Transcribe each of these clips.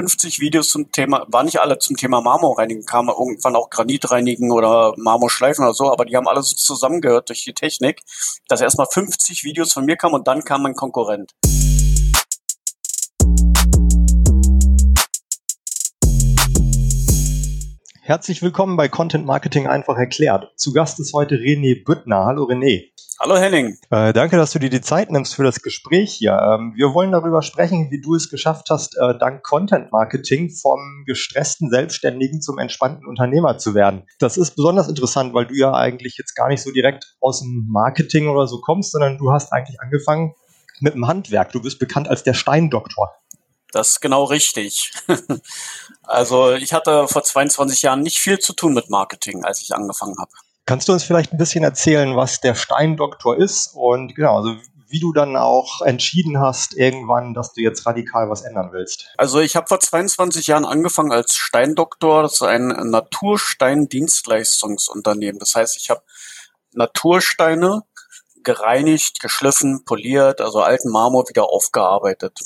50 Videos zum Thema, war nicht alle zum Thema Marmorreinigen, kamen irgendwann auch Granitreinigen oder Marmorschleifen oder so, aber die haben alles zusammengehört durch die Technik, dass erstmal 50 Videos von mir kamen und dann kam mein Konkurrent. Herzlich willkommen bei Content Marketing einfach erklärt. Zu Gast ist heute René Büttner. Hallo René. Hallo Henning. Äh, danke, dass du dir die Zeit nimmst für das Gespräch hier. Ähm, wir wollen darüber sprechen, wie du es geschafft hast, äh, dank Content Marketing vom gestressten Selbstständigen zum entspannten Unternehmer zu werden. Das ist besonders interessant, weil du ja eigentlich jetzt gar nicht so direkt aus dem Marketing oder so kommst, sondern du hast eigentlich angefangen mit dem Handwerk. Du bist bekannt als der Steindoktor. Das ist genau richtig. also ich hatte vor 22 Jahren nicht viel zu tun mit Marketing, als ich angefangen habe. Kannst du uns vielleicht ein bisschen erzählen, was der Steindoktor ist und genau, also wie du dann auch entschieden hast irgendwann, dass du jetzt radikal was ändern willst? Also ich habe vor 22 Jahren angefangen als Steindoktor. Das ist ein Naturstein-Dienstleistungsunternehmen. Das heißt, ich habe Natursteine gereinigt, geschliffen, poliert, also alten Marmor wieder aufgearbeitet.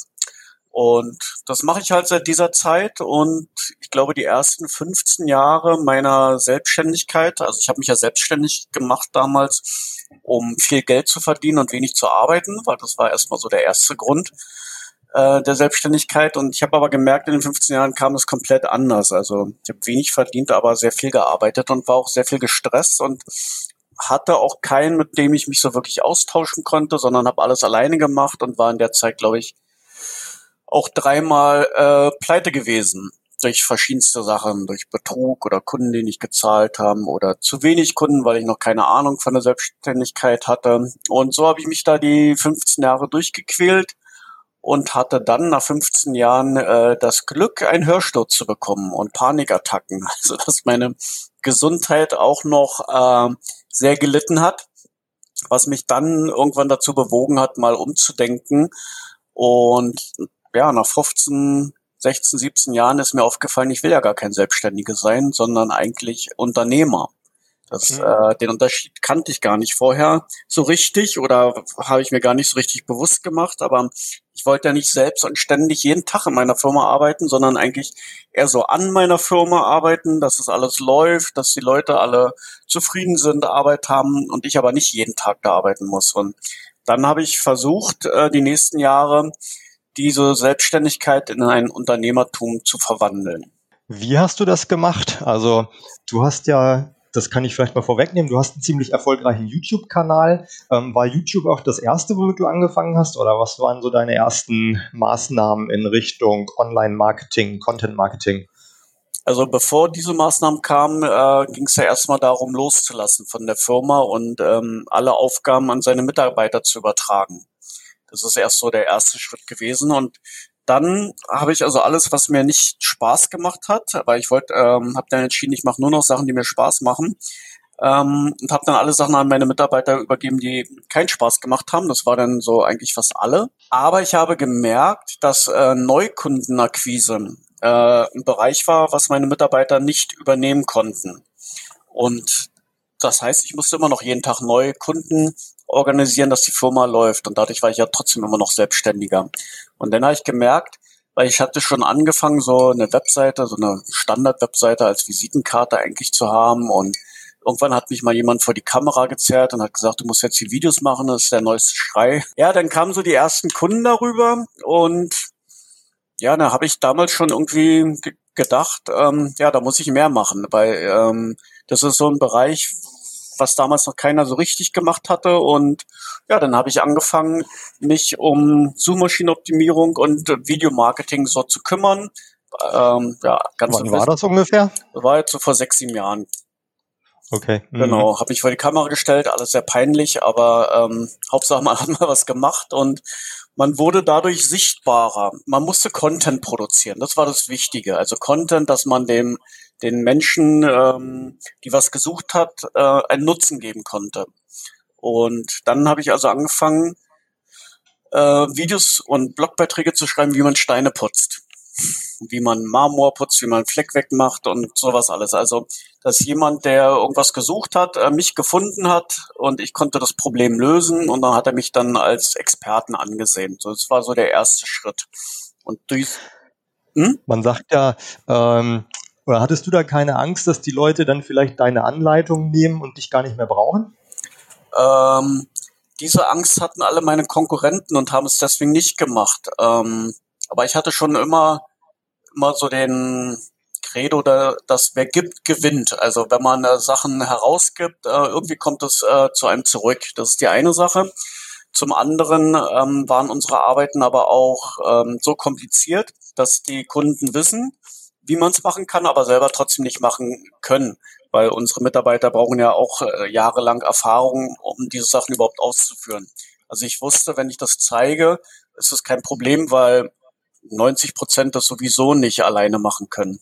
Und das mache ich halt seit dieser Zeit und ich glaube die ersten 15 Jahre meiner Selbstständigkeit, also ich habe mich ja selbstständig gemacht damals, um viel Geld zu verdienen und wenig zu arbeiten, weil das war erstmal so der erste Grund äh, der Selbstständigkeit. Und ich habe aber gemerkt, in den 15 Jahren kam es komplett anders. Also ich habe wenig verdient, aber sehr viel gearbeitet und war auch sehr viel gestresst und hatte auch keinen, mit dem ich mich so wirklich austauschen konnte, sondern habe alles alleine gemacht und war in der Zeit, glaube ich, auch dreimal äh, pleite gewesen durch verschiedenste Sachen, durch Betrug oder Kunden, die nicht gezahlt haben oder zu wenig Kunden, weil ich noch keine Ahnung von der Selbstständigkeit hatte. Und so habe ich mich da die 15 Jahre durchgequält und hatte dann nach 15 Jahren äh, das Glück, einen Hörsturz zu bekommen und Panikattacken. Also dass meine Gesundheit auch noch äh, sehr gelitten hat, was mich dann irgendwann dazu bewogen hat, mal umzudenken und ja, nach 15, 16, 17 Jahren ist mir aufgefallen, ich will ja gar kein Selbstständiger sein, sondern eigentlich Unternehmer. Das, mhm. äh, den Unterschied kannte ich gar nicht vorher so richtig oder habe ich mir gar nicht so richtig bewusst gemacht. Aber ich wollte ja nicht selbst und ständig jeden Tag in meiner Firma arbeiten, sondern eigentlich eher so an meiner Firma arbeiten, dass es alles läuft, dass die Leute alle zufrieden sind, Arbeit haben und ich aber nicht jeden Tag da arbeiten muss. Und dann habe ich versucht, äh, die nächsten Jahre diese Selbstständigkeit in ein Unternehmertum zu verwandeln. Wie hast du das gemacht? Also du hast ja, das kann ich vielleicht mal vorwegnehmen, du hast einen ziemlich erfolgreichen YouTube-Kanal. Ähm, war YouTube auch das erste, womit du angefangen hast? Oder was waren so deine ersten Maßnahmen in Richtung Online-Marketing, Content-Marketing? Also bevor diese Maßnahmen kamen, äh, ging es ja erstmal darum, loszulassen von der Firma und ähm, alle Aufgaben an seine Mitarbeiter zu übertragen. Das ist erst so der erste Schritt gewesen. Und dann habe ich also alles, was mir nicht Spaß gemacht hat, weil ich wollte, ähm, habe dann entschieden, ich mache nur noch Sachen, die mir Spaß machen. Ähm, und habe dann alle Sachen an meine Mitarbeiter übergeben, die keinen Spaß gemacht haben. Das war dann so eigentlich fast alle. Aber ich habe gemerkt, dass äh, Neukundenakquise äh, ein Bereich war, was meine Mitarbeiter nicht übernehmen konnten. Und das heißt, ich musste immer noch jeden Tag neue Kunden organisieren, dass die Firma läuft. Und dadurch war ich ja trotzdem immer noch selbstständiger. Und dann habe ich gemerkt, weil ich hatte schon angefangen, so eine Webseite, so eine Standard-Webseite als Visitenkarte eigentlich zu haben. Und irgendwann hat mich mal jemand vor die Kamera gezerrt und hat gesagt, du musst jetzt die Videos machen, das ist der neueste Schrei. Ja, dann kamen so die ersten Kunden darüber und ja, da habe ich damals schon irgendwie gedacht, ähm, ja, da muss ich mehr machen, weil ähm, das ist so ein Bereich, was damals noch keiner so richtig gemacht hatte. Und ja, dann habe ich angefangen, mich um Suchmaschinenoptimierung und Videomarketing so zu kümmern. Ähm, ja, ganz Wann war das ungefähr? War jetzt so vor sechs, sieben Jahren. Okay. Mhm. Genau, habe ich vor die Kamera gestellt, alles sehr peinlich, aber ähm, Hauptsache man hat mal was gemacht und man wurde dadurch sichtbarer. Man musste Content produzieren, das war das Wichtige. Also Content, dass man dem den Menschen, ähm, die was gesucht hat, äh, einen Nutzen geben konnte. Und dann habe ich also angefangen, äh, Videos und Blogbeiträge zu schreiben, wie man Steine putzt, wie man Marmor putzt, wie man Fleck wegmacht und sowas alles. Also, dass jemand, der irgendwas gesucht hat, äh, mich gefunden hat und ich konnte das Problem lösen und dann hat er mich dann als Experten angesehen. So, das war so der erste Schritt. Und durch Hm? Man sagt ja, ähm, oder hattest du da keine Angst, dass die Leute dann vielleicht deine Anleitung nehmen und dich gar nicht mehr brauchen? Ähm, diese Angst hatten alle meine Konkurrenten und haben es deswegen nicht gemacht. Ähm, aber ich hatte schon immer, immer so den Credo, da, dass wer gibt, gewinnt. Also wenn man äh, Sachen herausgibt, äh, irgendwie kommt es äh, zu einem zurück. Das ist die eine Sache. Zum anderen ähm, waren unsere Arbeiten aber auch ähm, so kompliziert, dass die Kunden wissen, wie man es machen kann, aber selber trotzdem nicht machen können, weil unsere Mitarbeiter brauchen ja auch äh, jahrelang Erfahrung, um diese Sachen überhaupt auszuführen. Also ich wusste, wenn ich das zeige, ist es kein Problem, weil 90 Prozent das sowieso nicht alleine machen können.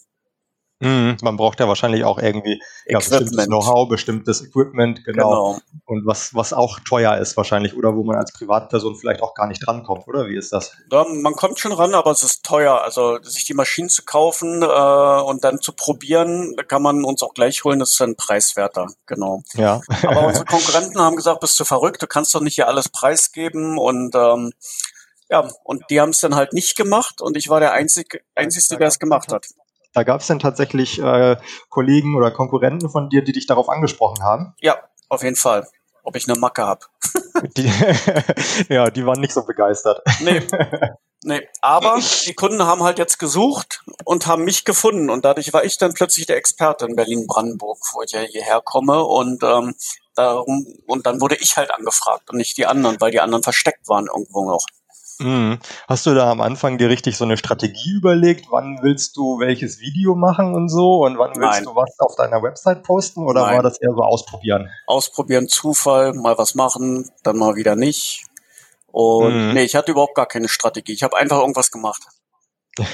Mhm, man braucht ja wahrscheinlich auch irgendwie ja, bestimmtes Know-how, bestimmtes Equipment, genau. genau. Und was, was auch teuer ist wahrscheinlich oder wo man als Privatperson vielleicht auch gar nicht drankommt, oder wie ist das? Ja, man kommt schon ran, aber es ist teuer. Also sich die Maschinen zu kaufen äh, und dann zu probieren, da kann man uns auch gleich holen, das ist dann preiswerter, genau. Ja. aber unsere Konkurrenten haben gesagt, bist du verrückt, du kannst doch nicht hier alles preisgeben und ähm, ja, und die haben es dann halt nicht gemacht und ich war der Einzige, Einzige, der es gemacht hat. Da gab es denn tatsächlich äh, Kollegen oder Konkurrenten von dir, die dich darauf angesprochen haben? Ja, auf jeden Fall. Ob ich eine Macke habe. ja, die waren nicht so begeistert. Nee. Nee, aber die Kunden haben halt jetzt gesucht und haben mich gefunden und dadurch war ich dann plötzlich der Experte in Berlin-Brandenburg, wo ich ja hierher komme und ähm, darum und dann wurde ich halt angefragt und nicht die anderen, weil die anderen versteckt waren irgendwo noch. Mhm. Hast du da am Anfang dir richtig so eine Strategie überlegt? Wann willst du welches Video machen und so? Und wann willst Nein. du was auf deiner Website posten? Oder Nein. war das eher so ausprobieren? Ausprobieren, Zufall, mal was machen, dann mal wieder nicht. Und mhm. nee, ich hatte überhaupt gar keine Strategie. Ich habe einfach irgendwas gemacht.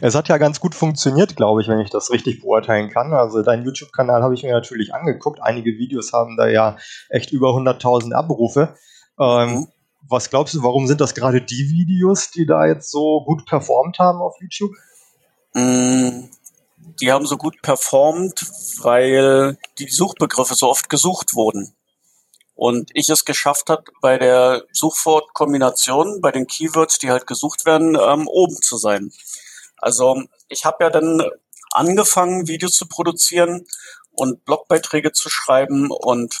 es hat ja ganz gut funktioniert, glaube ich, wenn ich das richtig beurteilen kann. Also deinen YouTube-Kanal habe ich mir natürlich angeguckt. Einige Videos haben da ja echt über 100.000 Abrufe. Ähm, mhm. Was glaubst du, warum sind das gerade die Videos, die da jetzt so gut performt haben auf YouTube? Mm, die haben so gut performt, weil die Suchbegriffe so oft gesucht wurden. Und ich es geschafft hat, bei der Suchwortkombination, bei den Keywords, die halt gesucht werden, ähm, oben zu sein. Also ich habe ja dann angefangen, Videos zu produzieren und Blogbeiträge zu schreiben und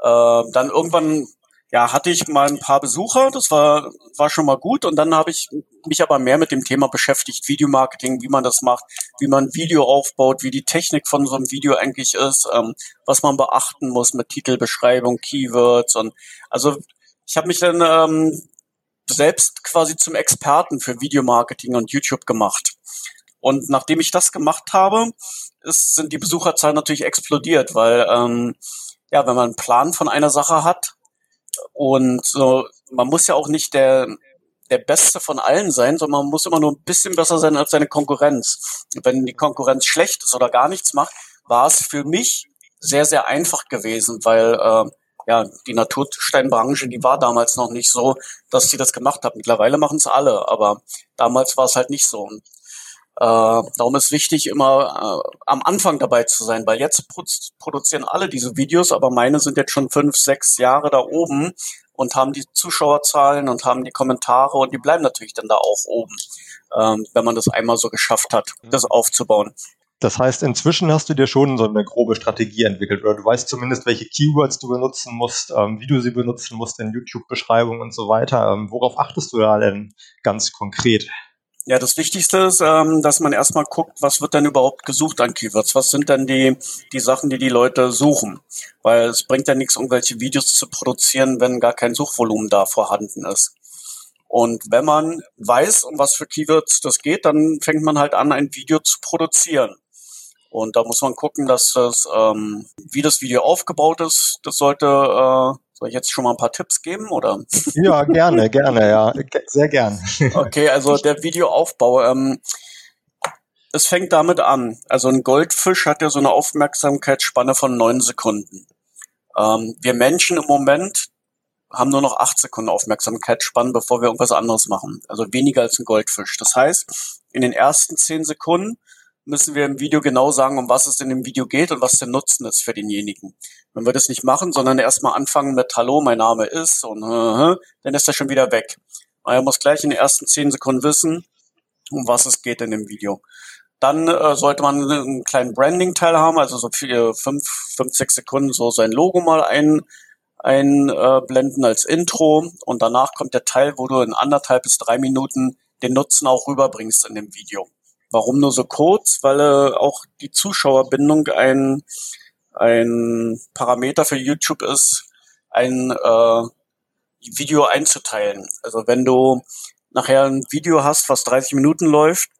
äh, dann irgendwann ja, hatte ich mal ein paar Besucher, das war, war schon mal gut. Und dann habe ich mich aber mehr mit dem Thema beschäftigt, Videomarketing, wie man das macht, wie man Video aufbaut, wie die Technik von so einem Video eigentlich ist, ähm, was man beachten muss mit Titelbeschreibung, Keywords und also ich habe mich dann ähm, selbst quasi zum Experten für Videomarketing und YouTube gemacht. Und nachdem ich das gemacht habe, ist, sind die Besucherzahlen natürlich explodiert, weil ähm, ja, wenn man einen Plan von einer Sache hat, und so, man muss ja auch nicht der, der Beste von allen sein, sondern man muss immer nur ein bisschen besser sein als seine Konkurrenz. Wenn die Konkurrenz schlecht ist oder gar nichts macht, war es für mich sehr, sehr einfach gewesen, weil äh, ja, die Natursteinbranche, die war damals noch nicht so, dass sie das gemacht hat. Mittlerweile machen es alle, aber damals war es halt nicht so. Und darum ist wichtig, immer äh, am Anfang dabei zu sein, weil jetzt produzieren alle diese Videos, aber meine sind jetzt schon fünf, sechs Jahre da oben und haben die Zuschauerzahlen und haben die Kommentare und die bleiben natürlich dann da auch oben, ähm, wenn man das einmal so geschafft hat, mhm. das aufzubauen. Das heißt, inzwischen hast du dir schon so eine grobe Strategie entwickelt oder du weißt zumindest, welche Keywords du benutzen musst, ähm, wie du sie benutzen musst in YouTube-Beschreibungen und so weiter. Ähm, worauf achtest du da denn ganz konkret? Ja, das Wichtigste ist, ähm, dass man erstmal guckt, was wird denn überhaupt gesucht an Keywords? Was sind denn die, die Sachen, die die Leute suchen? Weil es bringt ja nichts, irgendwelche Videos zu produzieren, wenn gar kein Suchvolumen da vorhanden ist. Und wenn man weiß, um was für Keywords das geht, dann fängt man halt an, ein Video zu produzieren. Und da muss man gucken, dass das, ähm, wie das Video aufgebaut ist, das sollte äh, soll ich jetzt schon mal ein paar Tipps geben oder? Ja, gerne, gerne, ja, sehr gern. Okay, also der Videoaufbau. Ähm, es fängt damit an. Also ein Goldfisch hat ja so eine Aufmerksamkeitsspanne von neun Sekunden. Ähm, wir Menschen im Moment haben nur noch acht Sekunden Aufmerksamkeitsspanne, bevor wir irgendwas anderes machen. Also weniger als ein Goldfisch. Das heißt, in den ersten zehn Sekunden müssen wir im Video genau sagen, um was es in dem Video geht und was der Nutzen ist für denjenigen. Wenn wir das nicht machen, sondern erstmal anfangen mit Hallo, mein Name ist und äh, dann ist er schon wieder weg. Er muss gleich in den ersten zehn Sekunden wissen, um was es geht in dem Video. Dann äh, sollte man einen kleinen Branding-Teil haben, also so für fünf, fünf, sechs Sekunden so sein Logo mal ein, einblenden äh, als Intro und danach kommt der Teil, wo du in anderthalb bis drei Minuten den Nutzen auch rüberbringst in dem Video. Warum nur so kurz? Weil äh, auch die Zuschauerbindung ein, ein Parameter für YouTube ist, ein äh, Video einzuteilen. Also wenn du nachher ein Video hast, was 30 Minuten läuft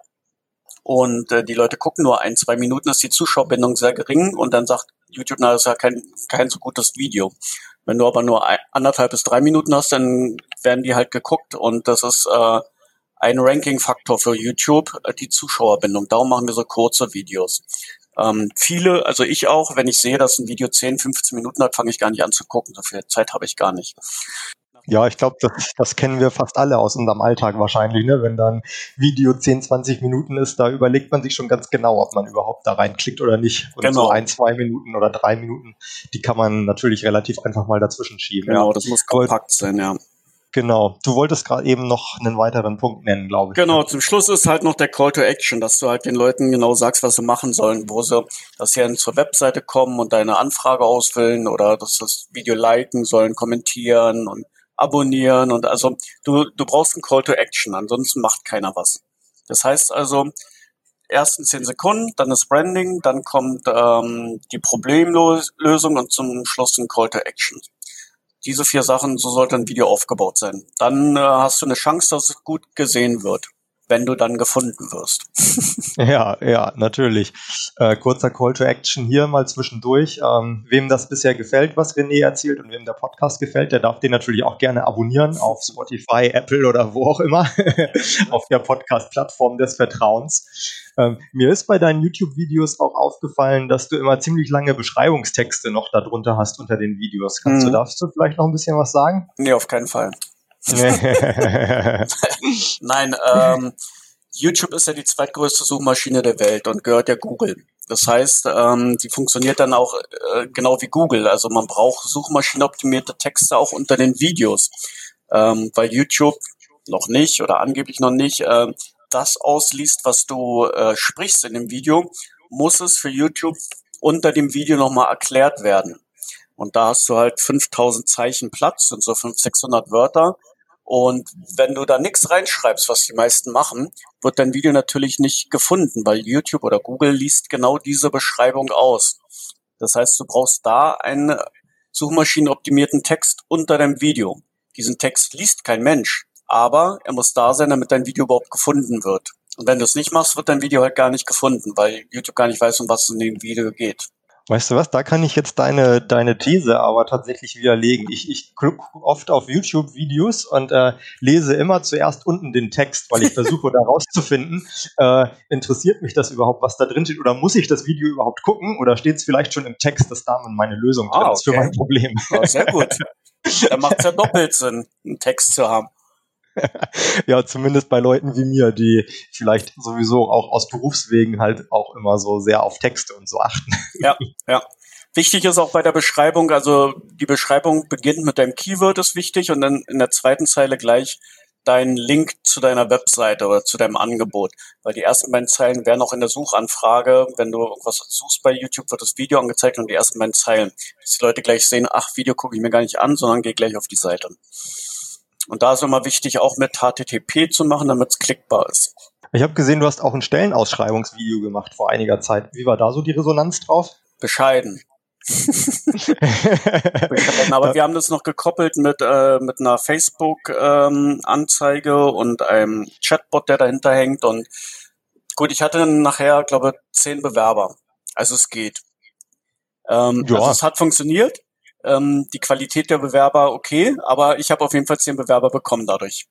und äh, die Leute gucken nur ein, zwei Minuten, ist die Zuschauerbindung sehr gering und dann sagt YouTube, na, das ist ja kein, kein so gutes Video. Wenn du aber nur ein, anderthalb bis drei Minuten hast, dann werden die halt geguckt und das ist äh, ein Ranking-Faktor für YouTube, äh, die Zuschauerbindung. Darum machen wir so kurze Videos. Ähm, viele, also ich auch, wenn ich sehe, dass ein Video 10, 15 Minuten hat, fange ich gar nicht an zu gucken. So viel Zeit habe ich gar nicht. Ja, ich glaube, das, das kennen wir fast alle aus unserem Alltag wahrscheinlich. Ne? Wenn dann Video 10, 20 Minuten ist, da überlegt man sich schon ganz genau, ob man überhaupt da reinklickt oder nicht. Und genau. so ein, zwei Minuten oder drei Minuten, die kann man natürlich relativ einfach mal dazwischen schieben. Genau, ja. das muss kompakt sein, ja. Genau. Du wolltest gerade eben noch einen weiteren Punkt nennen, glaube ich. Genau, zum Schluss ist halt noch der Call to Action, dass du halt den Leuten genau sagst, was sie machen sollen, wo sie, dass sie zur Webseite kommen und deine Anfrage ausfüllen oder dass das Video liken sollen, kommentieren und abonnieren und also du, du brauchst einen Call to Action, ansonsten macht keiner was. Das heißt also, ersten zehn Sekunden, dann das Branding, dann kommt ähm, die Problemlösung und zum Schluss ein Call to Action diese vier Sachen, so sollte ein Video aufgebaut sein. Dann äh, hast du eine Chance, dass es gut gesehen wird, wenn du dann gefunden wirst. ja, ja, natürlich. Äh, kurzer Call to Action hier mal zwischendurch. Ähm, wem das bisher gefällt, was René erzählt und wem der Podcast gefällt, der darf den natürlich auch gerne abonnieren auf Spotify, Apple oder wo auch immer, auf der Podcast-Plattform des Vertrauens. Ähm, mir ist bei deinen YouTube-Videos auch aufgefallen, dass du immer ziemlich lange Beschreibungstexte noch darunter hast unter den Videos. Kannst mhm. du dazu vielleicht noch ein bisschen was sagen? Nee, auf keinen Fall. Nein, ähm, YouTube ist ja die zweitgrößte Suchmaschine der Welt und gehört ja Google. Das heißt, ähm, die funktioniert dann auch äh, genau wie Google. Also man braucht suchmaschinenoptimierte Texte auch unter den Videos, ähm, weil YouTube noch nicht oder angeblich noch nicht äh, das ausliest, was du äh, sprichst in dem Video, muss es für YouTube unter dem Video nochmal erklärt werden. Und da hast du halt 5000 Zeichen Platz, sind so 500, 600 Wörter. Und wenn du da nichts reinschreibst, was die meisten machen, wird dein Video natürlich nicht gefunden, weil YouTube oder Google liest genau diese Beschreibung aus. Das heißt, du brauchst da einen suchmaschinenoptimierten Text unter deinem Video. Diesen Text liest kein Mensch aber er muss da sein, damit dein Video überhaupt gefunden wird. Und wenn du es nicht machst, wird dein Video halt gar nicht gefunden, weil YouTube gar nicht weiß, um was es in dem Video geht. Weißt du was, da kann ich jetzt deine, deine These aber tatsächlich widerlegen. Ich, ich gucke oft auf YouTube-Videos und äh, lese immer zuerst unten den Text, weil ich versuche da rauszufinden, äh, interessiert mich das überhaupt, was da drin steht, oder muss ich das Video überhaupt gucken, oder steht es vielleicht schon im Text, dass da meine Lösung ah, okay. ist für mein Problem. Oh, sehr gut. Da macht es ja doppelt Sinn, einen Text zu haben. ja, zumindest bei Leuten wie mir, die vielleicht sowieso auch aus Berufswegen halt auch immer so sehr auf Texte und so achten. Ja, ja. Wichtig ist auch bei der Beschreibung, also die Beschreibung beginnt mit deinem Keyword ist wichtig und dann in der zweiten Zeile gleich dein Link zu deiner Webseite oder zu deinem Angebot. Weil die ersten beiden Zeilen werden auch in der Suchanfrage, wenn du irgendwas suchst bei YouTube, wird das Video angezeigt und die ersten beiden Zeilen. Dass die Leute gleich sehen, ach, Video gucke ich mir gar nicht an, sondern gehe gleich auf die Seite. Und da ist immer wichtig, auch mit HTTP zu machen, damit es klickbar ist. Ich habe gesehen, du hast auch ein Stellenausschreibungsvideo gemacht vor einiger Zeit. Wie war da so die Resonanz drauf? Bescheiden. Aber wir haben das noch gekoppelt mit, äh, mit einer Facebook-Anzeige ähm, und einem Chatbot, der dahinter hängt. Und gut, ich hatte nachher, glaube zehn Bewerber. Also es geht. Ähm. Also es hat funktioniert ähm, die Qualität der Bewerber okay, aber ich habe auf jeden Fall zehn Bewerber bekommen dadurch.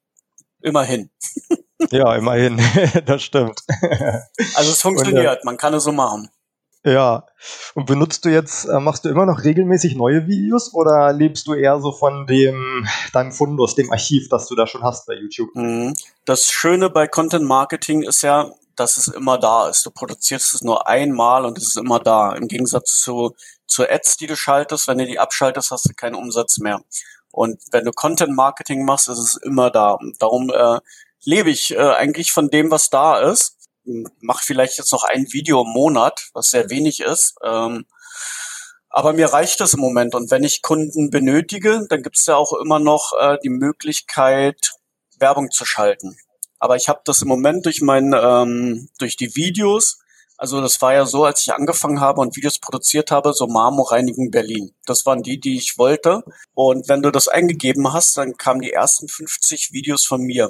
Immerhin. ja, immerhin. das stimmt. also es funktioniert, Und, man kann es so machen. Ja. Und benutzt du jetzt, äh, machst du immer noch regelmäßig neue Videos oder lebst du eher so von dem, deinem Fundus, dem Archiv, das du da schon hast bei YouTube? Mhm. Das Schöne bei Content Marketing ist ja, dass es immer da ist. Du produzierst es nur einmal und es ist immer da. Im Gegensatz zu, zu Ads, die du schaltest. Wenn du die abschaltest, hast du keinen Umsatz mehr. Und wenn du Content Marketing machst, ist es immer da. Darum äh, lebe ich äh, eigentlich von dem, was da ist. Mache vielleicht jetzt noch ein Video im Monat, was sehr wenig ist. Ähm, aber mir reicht das im Moment. Und wenn ich Kunden benötige, dann gibt es ja auch immer noch äh, die Möglichkeit, Werbung zu schalten. Aber ich habe das im Moment durch mein, ähm, durch die Videos. Also das war ja so, als ich angefangen habe und Videos produziert habe, so Marmor reinigen Berlin. Das waren die, die ich wollte. Und wenn du das eingegeben hast, dann kamen die ersten 50 Videos von mir.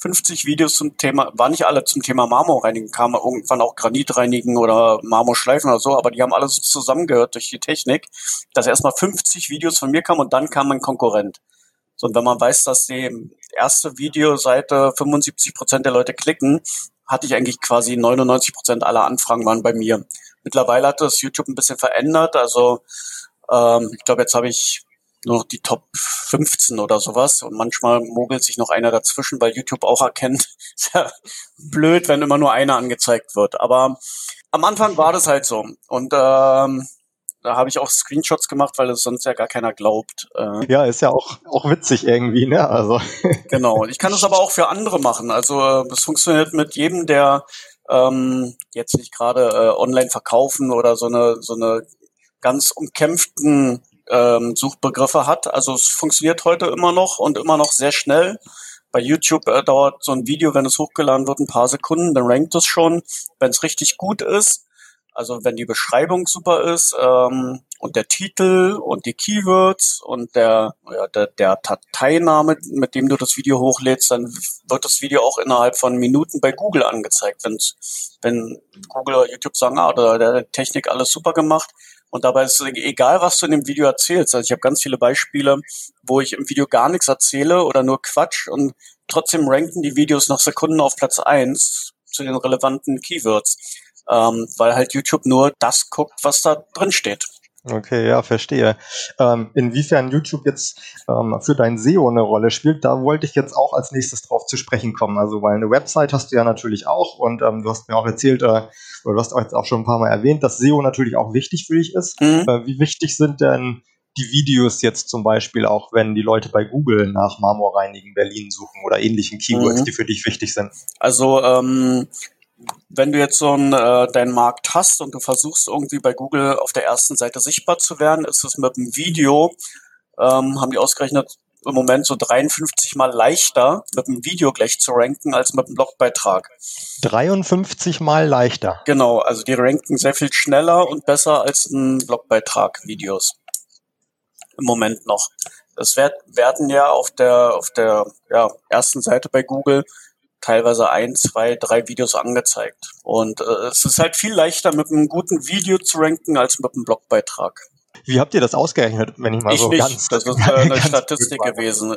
50 Videos zum Thema, war nicht alle zum Thema Marmorreinigen, kamen irgendwann auch Granitreinigen oder Marmorschleifen oder so, aber die haben alles zusammengehört durch die Technik, dass erstmal 50 Videos von mir kamen und dann kam mein Konkurrent. So, und wenn man weiß, dass die erste Videoseite 75 Prozent der Leute klicken, hatte ich eigentlich quasi 99 Prozent aller Anfragen waren bei mir. Mittlerweile hat das YouTube ein bisschen verändert, also ähm, ich glaube, jetzt habe ich nur noch die Top 15 oder sowas. Und manchmal mogelt sich noch einer dazwischen, weil YouTube auch erkennt, ist ja blöd, wenn immer nur einer angezeigt wird. Aber am Anfang war das halt so. Und ähm, da habe ich auch Screenshots gemacht, weil es sonst ja gar keiner glaubt. Äh, ja, ist ja auch, auch witzig irgendwie, ne? Also. genau. Ich kann es aber auch für andere machen. Also das funktioniert mit jedem, der ähm, jetzt nicht gerade äh, online verkaufen oder so eine so eine ganz umkämpften ähm, Suchbegriffe hat. Also es funktioniert heute immer noch und immer noch sehr schnell. Bei YouTube äh, dauert so ein Video, wenn es hochgeladen wird, ein paar Sekunden, dann rankt es schon. Wenn es richtig gut ist, also wenn die Beschreibung super ist ähm, und der Titel und die Keywords und der, ja, der, der Dateiname, mit dem du das Video hochlädst, dann wird das Video auch innerhalb von Minuten bei Google angezeigt. Wenn's, wenn Google oder YouTube sagen, ah, da der Technik alles super gemacht, und dabei ist es egal, was du in dem Video erzählst. Also ich habe ganz viele Beispiele, wo ich im Video gar nichts erzähle oder nur Quatsch und trotzdem ranken die Videos nach Sekunden auf Platz eins zu den relevanten Keywords, ähm, weil halt YouTube nur das guckt, was da drin steht. Okay, ja, verstehe. Ähm, inwiefern YouTube jetzt ähm, für dein SEO eine Rolle spielt, da wollte ich jetzt auch als nächstes drauf zu sprechen kommen. Also, weil eine Website hast du ja natürlich auch und ähm, du hast mir auch erzählt, äh, oder du hast auch jetzt auch schon ein paar Mal erwähnt, dass SEO natürlich auch wichtig für dich ist. Mhm. Äh, wie wichtig sind denn die Videos jetzt zum Beispiel auch, wenn die Leute bei Google nach Marmorreinigen Berlin suchen oder ähnlichen Keywords, mhm. die für dich wichtig sind? Also, ähm, wenn du jetzt so einen, äh, deinen Markt hast und du versuchst irgendwie bei Google auf der ersten Seite sichtbar zu werden, ist es mit einem Video, ähm, haben die ausgerechnet, im Moment so 53 mal leichter, mit einem Video gleich zu ranken, als mit einem Blogbeitrag. 53 mal leichter. Genau, also die ranken sehr viel schneller und besser als ein Blogbeitrag Videos. Im Moment noch. Das wird, werden ja auf der, auf der ja, ersten Seite bei Google teilweise ein, zwei, drei Videos angezeigt. Und äh, es ist halt viel leichter, mit einem guten Video zu ranken, als mit einem Blogbeitrag. Wie habt ihr das ausgerechnet, wenn ich mal ich so nicht. ganz... Das ist äh, eine Statistik gewesen.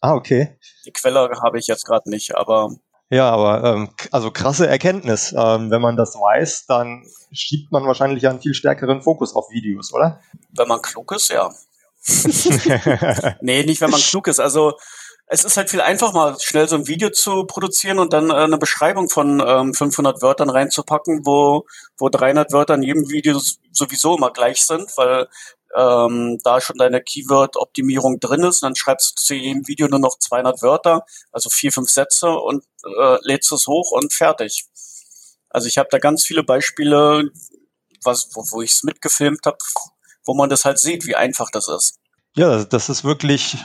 Ah, okay. Die Quelle habe ich jetzt gerade nicht, aber... Ja, aber ähm, also krasse Erkenntnis. Ähm, wenn man das weiß, dann schiebt man wahrscheinlich einen viel stärkeren Fokus auf Videos, oder? Wenn man klug ist, ja. nee, nicht wenn man klug ist. Also es ist halt viel einfacher, mal schnell so ein Video zu produzieren und dann äh, eine Beschreibung von ähm, 500 Wörtern reinzupacken, wo, wo 300 Wörter in jedem Video sowieso immer gleich sind, weil ähm, da schon deine Keyword-Optimierung drin ist. Und dann schreibst du zu jedem Video nur noch 200 Wörter, also vier, fünf Sätze und äh, lädst es hoch und fertig. Also ich habe da ganz viele Beispiele, was, wo, wo ich es mitgefilmt habe, wo man das halt sieht, wie einfach das ist. Ja, das ist wirklich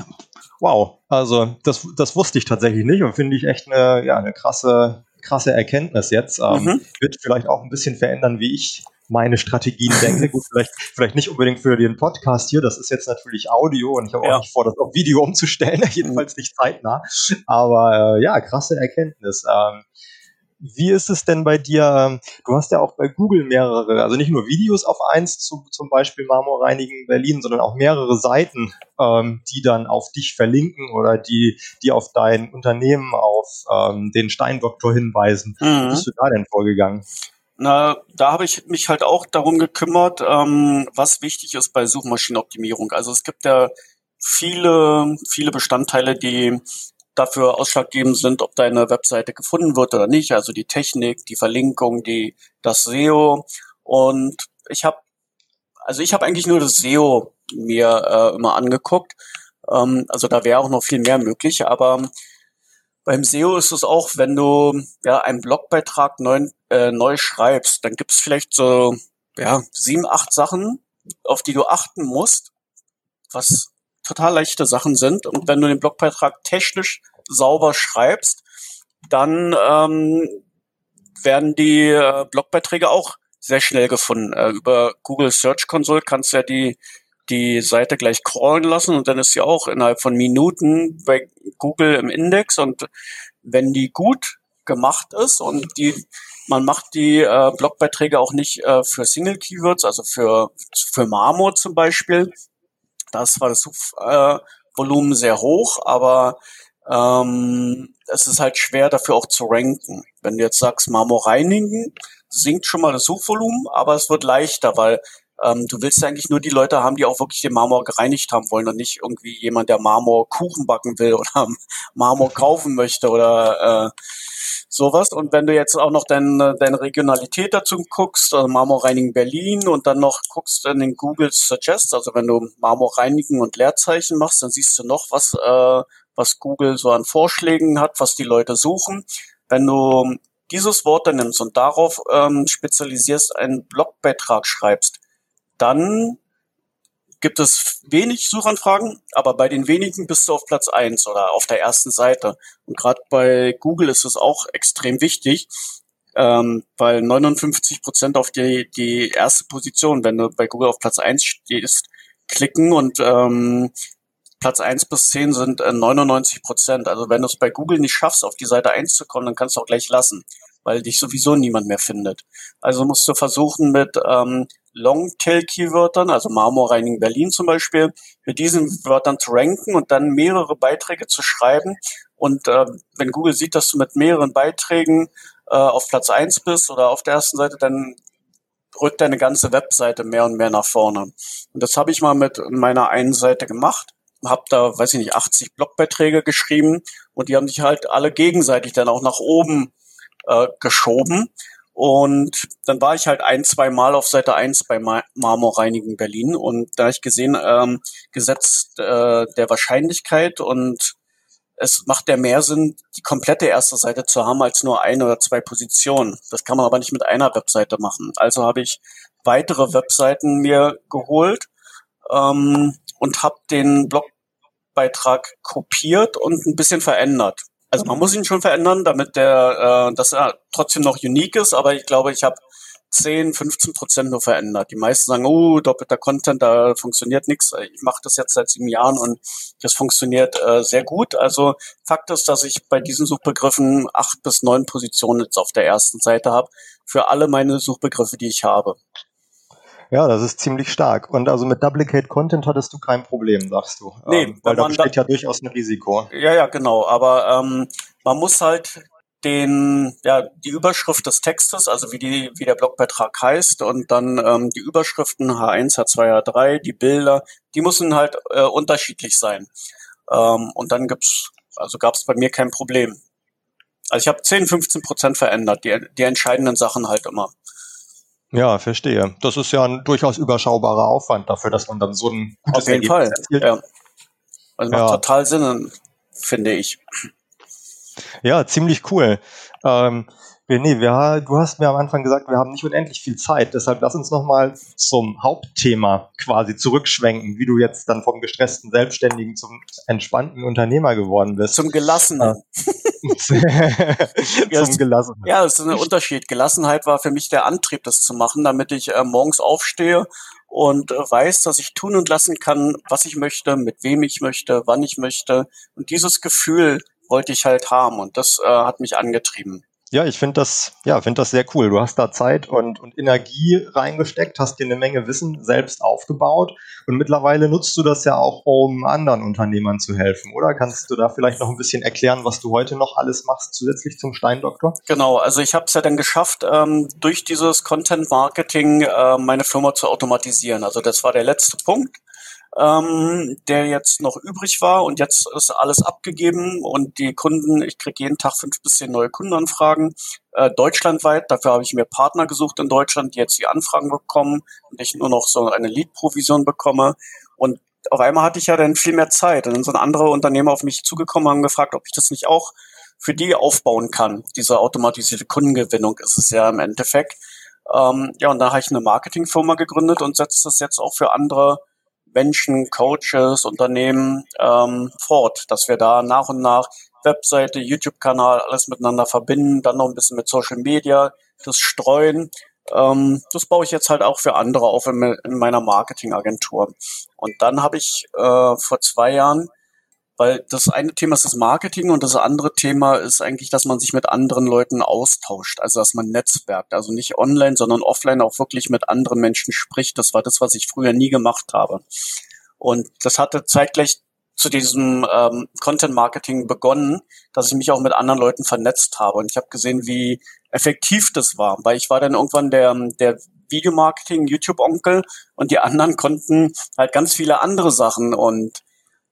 wow. Also das, das wusste ich tatsächlich nicht und finde ich echt eine, ja, eine krasse, krasse Erkenntnis jetzt. Ähm, mhm. Wird vielleicht auch ein bisschen verändern, wie ich meine Strategien denke. Gut, vielleicht, vielleicht nicht unbedingt für den Podcast hier. Das ist jetzt natürlich Audio und ich habe ja. auch nicht vor, das auf Video umzustellen, jedenfalls nicht zeitnah. Aber äh, ja, krasse Erkenntnis. Ähm, wie ist es denn bei dir? Du hast ja auch bei Google mehrere, also nicht nur Videos auf eins zu, zum Beispiel Marmorreinigen Berlin, sondern auch mehrere Seiten, ähm, die dann auf dich verlinken oder die, die auf dein Unternehmen, auf ähm, den Steindoktor hinweisen. Mhm. Wie bist du da denn vorgegangen? Na, da habe ich mich halt auch darum gekümmert, ähm, was wichtig ist bei Suchmaschinenoptimierung. Also es gibt ja viele, viele Bestandteile, die dafür ausschlaggebend sind, ob deine Webseite gefunden wird oder nicht. Also die Technik, die Verlinkung, die das SEO. Und ich habe, also ich habe eigentlich nur das SEO mir äh, immer angeguckt. Ähm, also da wäre auch noch viel mehr möglich. Aber Beim SEO ist es auch, wenn du ja einen Blogbeitrag neu, äh, neu schreibst, dann gibt es vielleicht so ja, sieben, acht Sachen, auf die du achten musst, was total leichte Sachen sind. Und wenn du den Blogbeitrag technisch sauber schreibst, dann ähm, werden die äh, Blogbeiträge auch sehr schnell gefunden. Äh, über Google Search Console kannst du ja die die Seite gleich crawlen lassen und dann ist sie auch innerhalb von Minuten bei Google im Index und wenn die gut gemacht ist und die man macht die äh, Blogbeiträge auch nicht äh, für Single Keywords, also für für Marmor zum Beispiel. Das war das Suchvolumen äh, sehr hoch, aber ähm, es ist halt schwer dafür auch zu ranken. Wenn du jetzt sagst Marmor reinigen, sinkt schon mal das Suchvolumen, aber es wird leichter, weil ähm, du willst eigentlich nur die Leute haben, die auch wirklich den Marmor gereinigt haben wollen und nicht irgendwie jemand, der Marmor Kuchen backen will oder Marmor kaufen möchte oder äh, sowas. Und wenn du jetzt auch noch deine, deine Regionalität dazu guckst, also Marmor reinigen Berlin und dann noch guckst in den Google Suggest, also wenn du Marmor reinigen und Leerzeichen machst, dann siehst du noch, was, äh, was Google so an Vorschlägen hat, was die Leute suchen. Wenn du dieses Wort dann nimmst und darauf ähm, spezialisierst, einen Blogbeitrag schreibst, dann gibt es wenig Suchanfragen, aber bei den wenigen bist du auf Platz eins oder auf der ersten Seite. Und gerade bei Google ist es auch extrem wichtig, ähm, weil 59 Prozent auf die, die erste Position, wenn du bei Google auf Platz eins stehst, klicken und ähm, Platz eins bis zehn sind äh, 99 Prozent. Also wenn du es bei Google nicht schaffst, auf die Seite eins zu kommen, dann kannst du auch gleich lassen, weil dich sowieso niemand mehr findet. Also musst du versuchen mit ähm, Longtail-Keywörtern, also Marmorreinigen Berlin zum Beispiel, mit diesen Wörtern zu ranken und dann mehrere Beiträge zu schreiben. Und äh, wenn Google sieht, dass du mit mehreren Beiträgen äh, auf Platz eins bist oder auf der ersten Seite, dann rückt deine ganze Webseite mehr und mehr nach vorne. Und das habe ich mal mit meiner einen Seite gemacht, habe da, weiß ich nicht, 80 Blogbeiträge geschrieben und die haben sich halt alle gegenseitig dann auch nach oben äh, geschoben. Und dann war ich halt ein, zwei Mal auf Seite eins bei Marmorreinigen Berlin und da ich gesehen, ähm, Gesetz äh, der Wahrscheinlichkeit und es macht ja mehr Sinn, die komplette erste Seite zu haben, als nur ein oder zwei Positionen. Das kann man aber nicht mit einer Webseite machen. Also habe ich weitere Webseiten mir geholt ähm, und habe den Blogbeitrag kopiert und ein bisschen verändert. Also man muss ihn schon verändern, damit der, äh, dass er trotzdem noch unique ist, aber ich glaube, ich habe 10, 15 Prozent nur verändert. Die meisten sagen, oh, doppelter Content, da funktioniert nichts. Ich mache das jetzt seit sieben Jahren und das funktioniert äh, sehr gut. Also Fakt ist, dass ich bei diesen Suchbegriffen acht bis neun Positionen jetzt auf der ersten Seite habe für alle meine Suchbegriffe, die ich habe. Ja, das ist ziemlich stark. Und also mit Duplicate Content hattest du kein Problem, sagst du. Nee, ähm, weil da besteht ja durchaus ein Risiko. Ja, ja, genau. Aber ähm, man muss halt den, ja, die Überschrift des Textes, also wie die, wie der Blogbeitrag heißt und dann ähm, die Überschriften H1, H2, H3, die Bilder, die müssen halt äh, unterschiedlich sein. Ähm, und dann gibt's, also gab es bei mir kein Problem. Also ich habe 10, 15 Prozent verändert, die, die entscheidenden Sachen halt immer. Ja, verstehe. Das ist ja ein durchaus überschaubarer Aufwand dafür, dass man dann so ein gutes Auf jeden Ergebnis Fall. Erzielt. Ja. Also macht ja. total Sinn, finde ich. Ja, ziemlich cool. Ähm, René, wir, du hast mir am Anfang gesagt, wir haben nicht unendlich viel Zeit. Deshalb lass uns nochmal zum Hauptthema quasi zurückschwenken, wie du jetzt dann vom gestressten Selbstständigen zum entspannten Unternehmer geworden bist. Zum Gelassenen. zum Gelassenen. Ja, das ist ein Unterschied. Gelassenheit war für mich der Antrieb, das zu machen, damit ich äh, morgens aufstehe und äh, weiß, dass ich tun und lassen kann, was ich möchte, mit wem ich möchte, wann ich möchte. Und dieses Gefühl wollte ich halt haben und das äh, hat mich angetrieben. Ja, ich finde das, ja, finde das sehr cool. Du hast da Zeit und, und Energie reingesteckt, hast dir eine Menge Wissen selbst aufgebaut und mittlerweile nutzt du das ja auch, um anderen Unternehmern zu helfen, oder? Kannst du da vielleicht noch ein bisschen erklären, was du heute noch alles machst, zusätzlich zum Steindoktor? Genau, also ich habe es ja dann geschafft, ähm, durch dieses Content Marketing äh, meine Firma zu automatisieren. Also das war der letzte Punkt ähm, der jetzt noch übrig war und jetzt ist alles abgegeben und die Kunden, ich kriege jeden Tag fünf bis zehn neue Kundenanfragen, äh, deutschlandweit. Dafür habe ich mir Partner gesucht in Deutschland, die jetzt die Anfragen bekommen und ich nur noch so eine Lead-Provision bekomme. Und auf einmal hatte ich ja dann viel mehr Zeit. Und dann sind andere Unternehmer auf mich zugekommen und haben gefragt, ob ich das nicht auch für die aufbauen kann. Diese automatisierte Kundengewinnung ist es ja im Endeffekt. Ähm, ja, und da habe ich eine Marketingfirma gegründet und setze das jetzt auch für andere Menschen, Coaches, Unternehmen ähm, fort, dass wir da nach und nach Webseite, YouTube-Kanal, alles miteinander verbinden, dann noch ein bisschen mit Social Media, das streuen. Ähm, das baue ich jetzt halt auch für andere auf in, in meiner Marketingagentur. Und dann habe ich äh, vor zwei Jahren weil das eine Thema ist das Marketing und das andere Thema ist eigentlich, dass man sich mit anderen Leuten austauscht, also dass man netzwerkt, also nicht online, sondern offline auch wirklich mit anderen Menschen spricht. Das war das, was ich früher nie gemacht habe. Und das hatte zeitgleich zu diesem ähm, Content Marketing begonnen, dass ich mich auch mit anderen Leuten vernetzt habe. Und ich habe gesehen, wie effektiv das war, weil ich war dann irgendwann der, der Videomarketing, YouTube-Onkel und die anderen konnten halt ganz viele andere Sachen und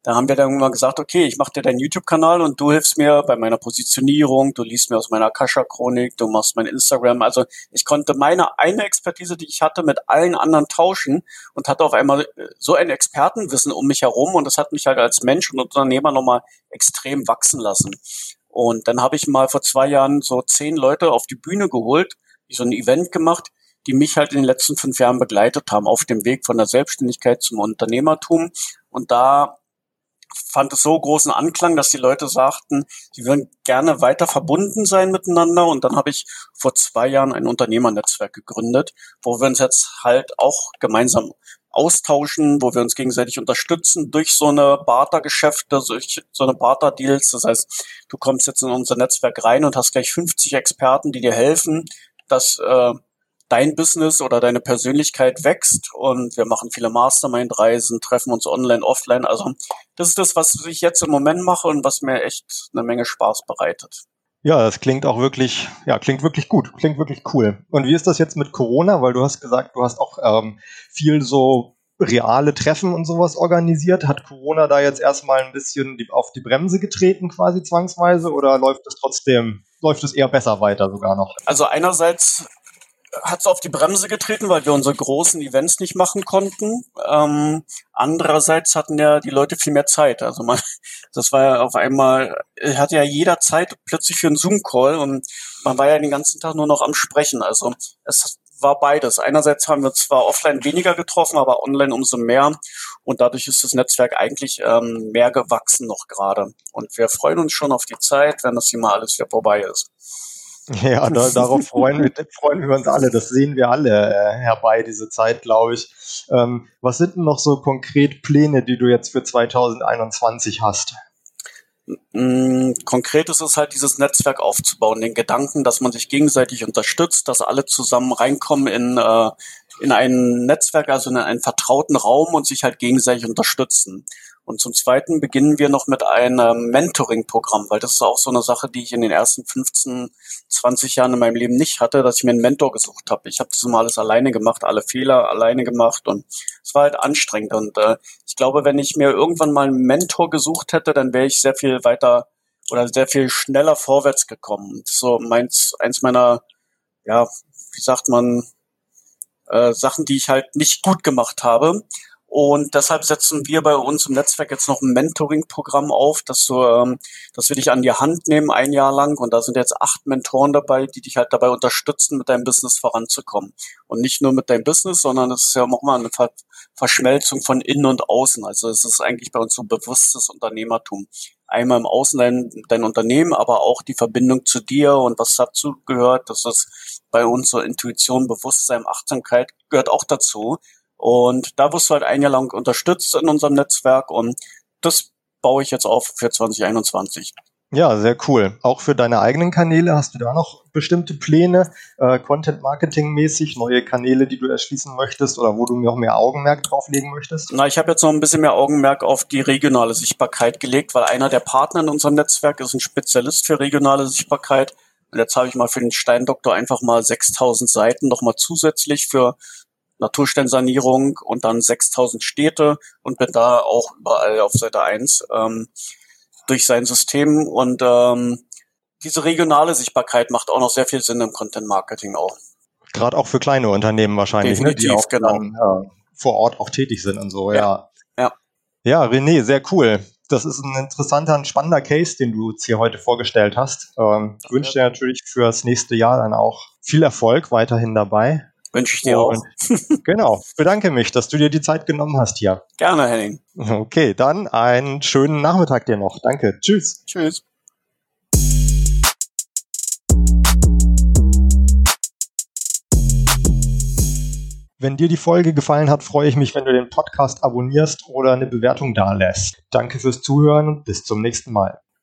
da haben wir dann mal gesagt, okay, ich mache dir deinen YouTube-Kanal und du hilfst mir bei meiner Positionierung, du liest mir aus meiner Akasha-Chronik, du machst mein Instagram. Also ich konnte meine eine Expertise, die ich hatte, mit allen anderen tauschen und hatte auf einmal äh, so ein Expertenwissen um mich herum und das hat mich halt als Mensch und Unternehmer nochmal extrem wachsen lassen. Und dann habe ich mal vor zwei Jahren so zehn Leute auf die Bühne geholt, die so ein Event gemacht, die mich halt in den letzten fünf Jahren begleitet haben auf dem Weg von der Selbstständigkeit zum Unternehmertum. Und da fand es so großen Anklang, dass die Leute sagten, sie würden gerne weiter verbunden sein miteinander. Und dann habe ich vor zwei Jahren ein Unternehmernetzwerk gegründet, wo wir uns jetzt halt auch gemeinsam austauschen, wo wir uns gegenseitig unterstützen durch so eine Barter-Geschäfte, durch so eine Barter-Deals. Das heißt, du kommst jetzt in unser Netzwerk rein und hast gleich 50 Experten, die dir helfen, dass äh, dein Business oder deine Persönlichkeit wächst und wir machen viele Mastermind-Reisen, treffen uns online, offline. Also das ist das, was ich jetzt im Moment mache und was mir echt eine Menge Spaß bereitet. Ja, das klingt auch wirklich, ja, klingt wirklich gut, klingt wirklich cool. Und wie ist das jetzt mit Corona? Weil du hast gesagt, du hast auch ähm, viel so reale Treffen und sowas organisiert. Hat Corona da jetzt erstmal ein bisschen die, auf die Bremse getreten, quasi zwangsweise, oder läuft es trotzdem, läuft es eher besser weiter sogar noch? Also einerseits hat es auf die Bremse getreten, weil wir unsere großen Events nicht machen konnten. Ähm, andererseits hatten ja die Leute viel mehr Zeit. Also man, das war ja auf einmal, hatte ja jeder Zeit plötzlich für einen Zoom-Call und man war ja den ganzen Tag nur noch am Sprechen. Also es war beides. Einerseits haben wir zwar offline weniger getroffen, aber online umso mehr. Und dadurch ist das Netzwerk eigentlich ähm, mehr gewachsen noch gerade. Und wir freuen uns schon auf die Zeit, wenn das hier mal alles wieder vorbei ist. Ja, da, darauf freuen wir, freuen wir uns alle. Das sehen wir alle äh, herbei, diese Zeit, glaube ich. Ähm, was sind denn noch so konkret Pläne, die du jetzt für 2021 hast? Mm, konkret ist es halt, dieses Netzwerk aufzubauen, den Gedanken, dass man sich gegenseitig unterstützt, dass alle zusammen reinkommen in, äh, in ein Netzwerk, also in einen vertrauten Raum und sich halt gegenseitig unterstützen. Und zum Zweiten beginnen wir noch mit einem Mentoring-Programm, weil das ist auch so eine Sache, die ich in den ersten 15, 20 Jahren in meinem Leben nicht hatte, dass ich mir einen Mentor gesucht habe. Ich habe das immer alles alleine gemacht, alle Fehler alleine gemacht und es war halt anstrengend. Und äh, ich glaube, wenn ich mir irgendwann mal einen Mentor gesucht hätte, dann wäre ich sehr viel weiter oder sehr viel schneller vorwärts gekommen. So meins, eins meiner, ja, wie sagt man, äh, Sachen, die ich halt nicht gut gemacht habe. Und deshalb setzen wir bei uns im Netzwerk jetzt noch ein Mentoring-Programm auf, dass, du, ähm, dass wir dich an die Hand nehmen ein Jahr lang. Und da sind jetzt acht Mentoren dabei, die dich halt dabei unterstützen, mit deinem Business voranzukommen. Und nicht nur mit deinem Business, sondern es ist ja nochmal eine Ver Verschmelzung von innen und außen. Also es ist eigentlich bei uns so bewusstes Unternehmertum. Einmal im Außen dein, dein Unternehmen, aber auch die Verbindung zu dir und was dazu gehört. Das ist bei uns so Intuition, Bewusstsein, Achtsamkeit gehört auch dazu und da wirst du halt ein Jahr lang unterstützt in unserem Netzwerk und das baue ich jetzt auf für 2021. Ja, sehr cool. Auch für deine eigenen Kanäle hast du da noch bestimmte Pläne, äh, Content-Marketing-mäßig, neue Kanäle, die du erschließen möchtest oder wo du noch mehr Augenmerk drauflegen möchtest? Na, ich habe jetzt noch ein bisschen mehr Augenmerk auf die regionale Sichtbarkeit gelegt, weil einer der Partner in unserem Netzwerk ist ein Spezialist für regionale Sichtbarkeit. Und jetzt habe ich mal für den Steindoktor einfach mal 6000 Seiten nochmal zusätzlich für Natursteinsanierung und dann 6000 Städte und bin da auch überall auf Seite 1 ähm, durch sein System und ähm, diese regionale Sichtbarkeit macht auch noch sehr viel Sinn im Content Marketing auch. Gerade auch für kleine Unternehmen wahrscheinlich, Definitiv, ne, die auch genau. dann, ja, vor Ort auch tätig sind und so, ja. Ja. Ja, René, sehr cool. das ist ein interessanter, ein spannender Case, den du uns hier heute vorgestellt hast. Ähm, ich wünsche dir natürlich für das nächste Jahr dann auch viel Erfolg weiterhin dabei. Wünsche ich dir Und, auch. genau. Bedanke mich, dass du dir die Zeit genommen hast hier. Gerne, Henning. Okay, dann einen schönen Nachmittag dir noch. Danke. Tschüss. Tschüss. Wenn dir die Folge gefallen hat, freue ich mich, wenn du den Podcast abonnierst oder eine Bewertung dalässt. Danke fürs Zuhören und bis zum nächsten Mal.